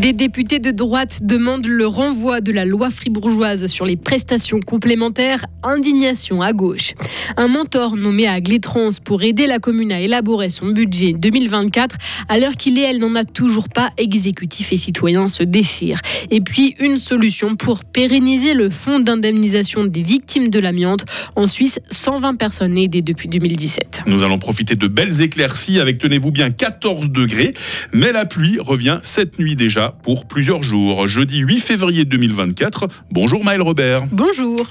Des députés de droite demandent le renvoi de la loi fribourgeoise sur les prestations complémentaires. Indignation à gauche. Un mentor nommé à Glétrans pour aider la commune à élaborer son budget 2024, à l'heure qu'il est, elle n'en a toujours pas. Exécutif et citoyens se déchirent. Et puis une solution pour pérenniser le fonds d'indemnisation des victimes de l'amiante. En Suisse, 120 personnes aidées depuis 2017. Nous allons profiter de belles éclaircies avec, tenez-vous bien, 14 degrés. Mais la pluie revient cette nuit déjà pour plusieurs jours. Jeudi 8 février 2024. Bonjour Maël Robert. Bonjour.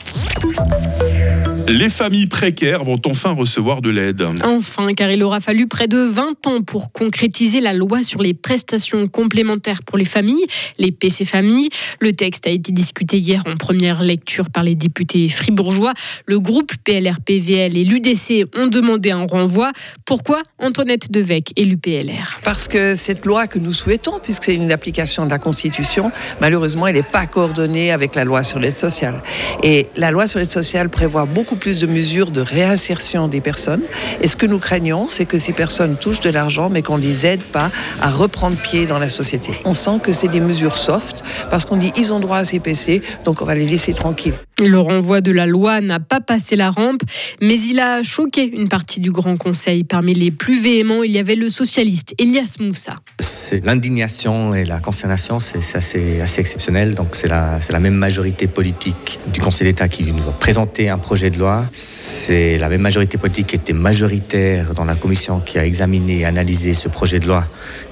Les familles précaires vont enfin recevoir de l'aide. Enfin, car il aura fallu près de 20 ans pour concrétiser la loi sur les prestations complémentaires pour les familles, les PC familles. Le texte a été discuté hier en première lecture par les députés fribourgeois. Le groupe PLR-PVL et l'UDC ont demandé un renvoi. Pourquoi Antoinette Devec et l'UPLR Parce que cette loi que nous souhaitons, puisque c'est une application de la Constitution, malheureusement, elle n'est pas coordonnée avec la loi sur l'aide sociale. Et la loi sur l'aide sociale prévoit beaucoup plus de mesures de réinsertion des personnes. Et ce que nous craignons, c'est que ces personnes touchent de l'argent, mais qu'on ne les aide pas à reprendre pied dans la société. On sent que c'est des mesures soft, parce qu'on dit ils ont droit à ces PC, donc on va les laisser tranquilles. Le renvoi de la loi n'a pas passé la rampe, mais il a choqué une partie du Grand Conseil. Parmi les plus véhéments, il y avait le socialiste Elias Moussa. C'est l'indignation et la consternation, c'est assez, exceptionnel. Donc c'est la, même majorité politique du Conseil d'État qui nous a présenté un projet de loi. C'est la même majorité politique qui était majoritaire dans la commission qui a examiné et analysé ce projet de loi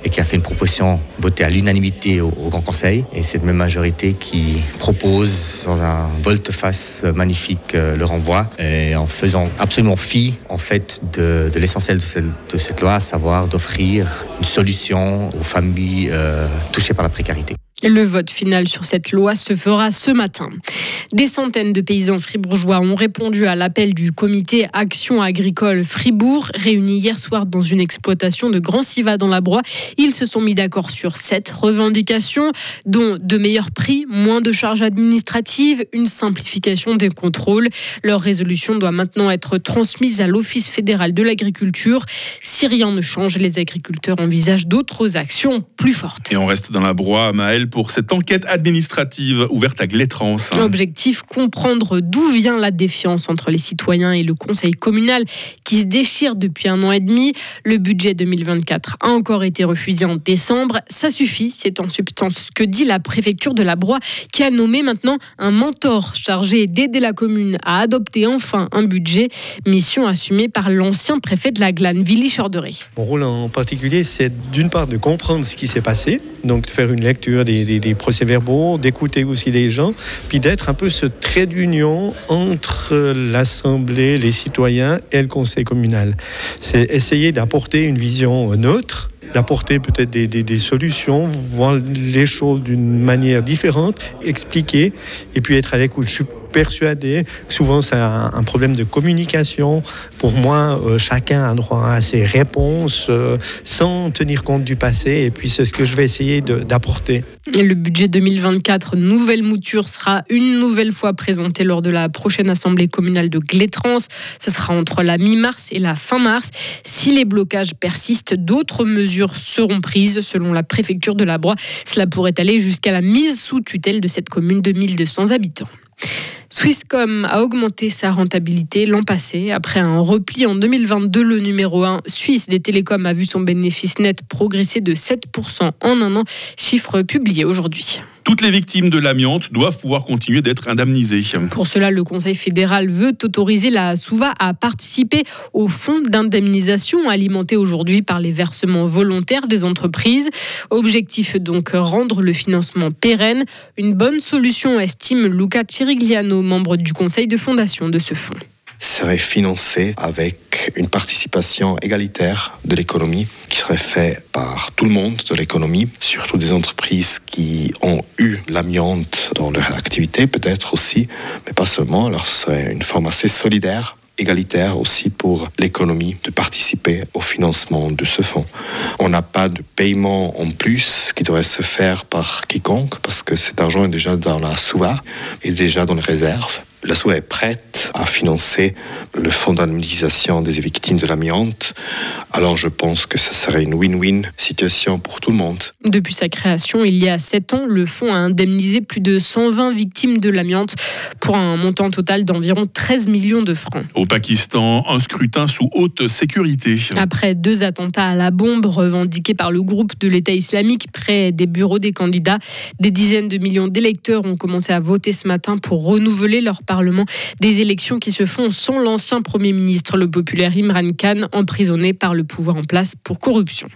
et qui a fait une proposition votée à l'unanimité au, Grand Conseil. Et cette même majorité qui propose dans un volte-face magnifique euh, le renvoi et en faisant absolument fi en fait de, l'essentiel de, cette- de cette loi, à savoir d'offrir une solution aux familles euh, touchées par la précarité. Le vote final sur cette loi se fera ce matin. Des centaines de paysans fribourgeois ont répondu à l'appel du comité Action agricole Fribourg, réuni hier soir dans une exploitation de Grand Siva dans la Broye. Ils se sont mis d'accord sur sept revendications, dont de meilleurs prix, moins de charges administratives, une simplification des contrôles. Leur résolution doit maintenant être transmise à l'Office fédéral de l'agriculture. Si rien ne change, les agriculteurs envisagent d'autres actions plus fortes. Et on reste dans la broie, Maël, pour cette enquête administrative ouverte à Glétrans. Objectif comprendre d'où vient la défiance entre les citoyens et le conseil communal qui se déchire depuis un an et demi. Le budget 2024 a encore été refusé en décembre. Ça suffit, c'est en substance ce que dit la préfecture de la Broye qui a nommé maintenant un mentor chargé d'aider la commune à adopter enfin un budget. Mission assumée par l'ancien préfet de la Glane, Willy Chorderé. Mon rôle en particulier, c'est d'une part de comprendre ce qui s'est passé, donc de faire une lecture des, des- procès-verbaux, d'écouter aussi les gens, puis d'être un peu ce trait d'union entre l'Assemblée, les citoyens et le Conseil communal. C'est essayer d'apporter une vision neutre d'apporter peut-être des, des- solutions, voir les choses d'une manière différente, expliquer et puis être à l'écoute. Je persuadé souvent c'est un, un problème de communication. Pour moi, euh, chacun a droit à ses réponses euh, sans tenir compte du passé et puis c'est ce que je vais essayer d'apporter. Le budget 2024, nouvelle mouture, sera une nouvelle fois présenté lors de la prochaine assemblée communale de Glétrans. Ce sera entre la mi-mars et la fin mars. Si les blocages persistent, d'autres mesures seront prises selon la préfecture de la Broye. Cela pourrait aller jusqu'à la mise sous tutelle de cette commune de 1200 habitants. Swisscom a augmenté sa rentabilité l'an passé. Après un repli en 2022, le numéro 1 suisse des télécoms a vu son bénéfice net progresser de 7% en un an, chiffre publié aujourd'hui. Toutes les victimes de l'amiante doivent pouvoir continuer d'être indemnisées. Pour cela, le Conseil fédéral veut autoriser la SOUVA à participer au fonds d'indemnisation alimenté aujourd'hui par les versements volontaires des entreprises. Objectif donc rendre le financement pérenne. Une bonne solution, estime Luca Cirigliano, membre du conseil de fondation de ce fonds. Serait financé avec une participation égalitaire de l'économie qui serait faite par tout le monde de l'économie, surtout des entreprises qui ont eu l'amiante dans leur activité peut-être aussi, mais pas seulement. Alors ce serait une forme assez solidaire égalitaire aussi pour l'économie de participer au financement de ce fonds. On n'a pas de paiement en plus qui devrait se faire par quiconque parce que cet argent est déjà dans la SOUVA et déjà dans les réserves. l'ASSO est prête à financer le fonds d'indemnisation des victimes de l'amiante. Alors je pense que ce serait une win-win situation pour tout le monde. Depuis sa création, il y a 7 ans, le fonds a indemnisé plus de 120 victimes de l'amiante pour un montant total d'environ 13 millions de francs. Au Pakistan, un scrutin sous haute sécurité. Après deux attentats à la bombe revendiqués par le groupe de l'État islamique près des bureaux des candidats, des dizaines de millions d'électeurs ont commencé à voter ce matin pour renouveler leur Des élections qui se font sans l'ancien Premier ministre, le populaire Imran Khan, emprisonné par le pouvoir en place pour corruption.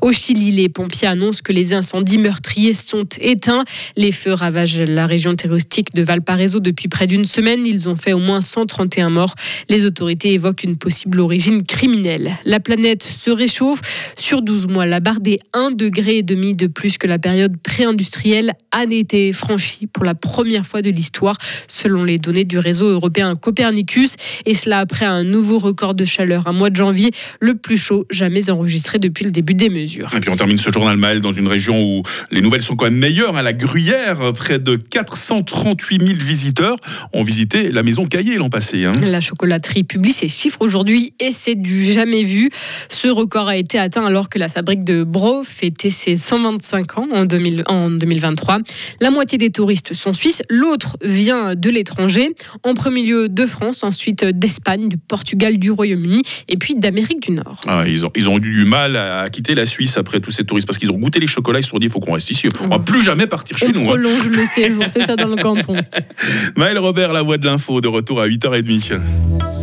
Au Chili, les pompiers annoncent que les incendies meurtriers sont éteints. Les feux ravagent la région touristique de Valparaiso depuis près d'une semaine. Ils ont fait au moins 131 morts. Les autorités évoquent une possible origine criminelle. La planète se réchauffe. Sur 12 mois, la barre des 1,5 degré de plus que la période pré-industrielle a été franchie pour la première fois de l'histoire, selon les données du réseau européen Copernicus. Et cela après un nouveau record de chaleur, un mois de janvier, le plus chaud jamais enregistré depuis le début des mesures. Et puis on termine ce journal Maël dans une région où les nouvelles sont quand même meilleures. À la Gruyère, près de 438 000 visiteurs ont visité la maison Caillé l'an passé. Hein. La chocolaterie publie ses chiffres aujourd'hui et c'est du jamais vu. Ce record a été atteint alors que la fabrique de Bro fêtait ses 125 ans en, 2023. La moitié des touristes sont suisses, l'autre vient de l'étranger. En premier lieu de France, ensuite d'Espagne, du Portugal, du Royaume-Uni et puis d'Amérique du Nord. Ah, ils, ont, ils ont eu du mal à quitter la Suisse après tous ces touristes parce qu'ils ont goûté les chocolats, ils se sont dit il faut qu'on reste ici, on va plus jamais partir chez on nous. On hein. prolonge le séjour, c'est ça dans le canton. Maël Robert, la voix de l'info, de retour à 8h30.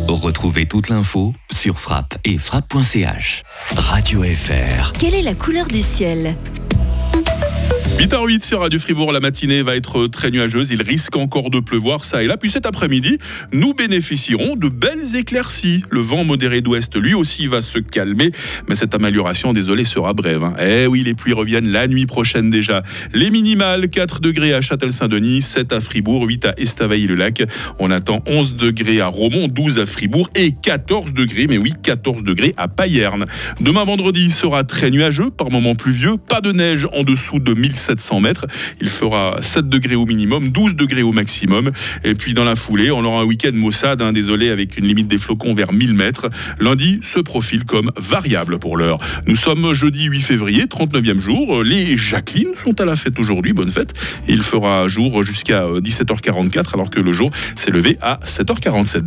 Retrouvez toute l'info sur frappe et frappe.ch. Radio FR. Quelle est la couleur du ciel? 8h08 sur Radio Fribourg, la matinée va être très nuageuse. Il risque encore de pleuvoir ça et là. Puis cet après-midi, nous bénéficierons de belles éclaircies. Le vent modéré d'ouest, lui aussi, va se calmer. Mais cette amélioration, désolé, sera brève. Hein. Eh oui, les pluies reviennent la nuit prochaine déjà. Les minimales, 4 degrés à Châtel-Saint-Denis, 7 à Fribourg, 8 à Estavayer-le-Lac. On attend 11 degrés à Romont, 12 à Fribourg et 14 degrés, mais oui, 14 degrés à Payerne. Demain vendredi sera très nuageux, par moments pluvieux. Pas de neige en dessous de 1700 mètres. Il fera 7 degrés au minimum, 12 degrés au maximum. Et puis dans la foulée, on aura un week-end maussade, hein, désolé, avec une limite des flocons vers 1000 mètres. Lundi se profile comme variable pour l'heure. Nous sommes jeudi 8 février, 39e jour. Les Jacqueline sont à la fête aujourd'hui. Bonne fête. Il fera jour jusqu'à 17h44 alors que le jour s'est levé à 7h47.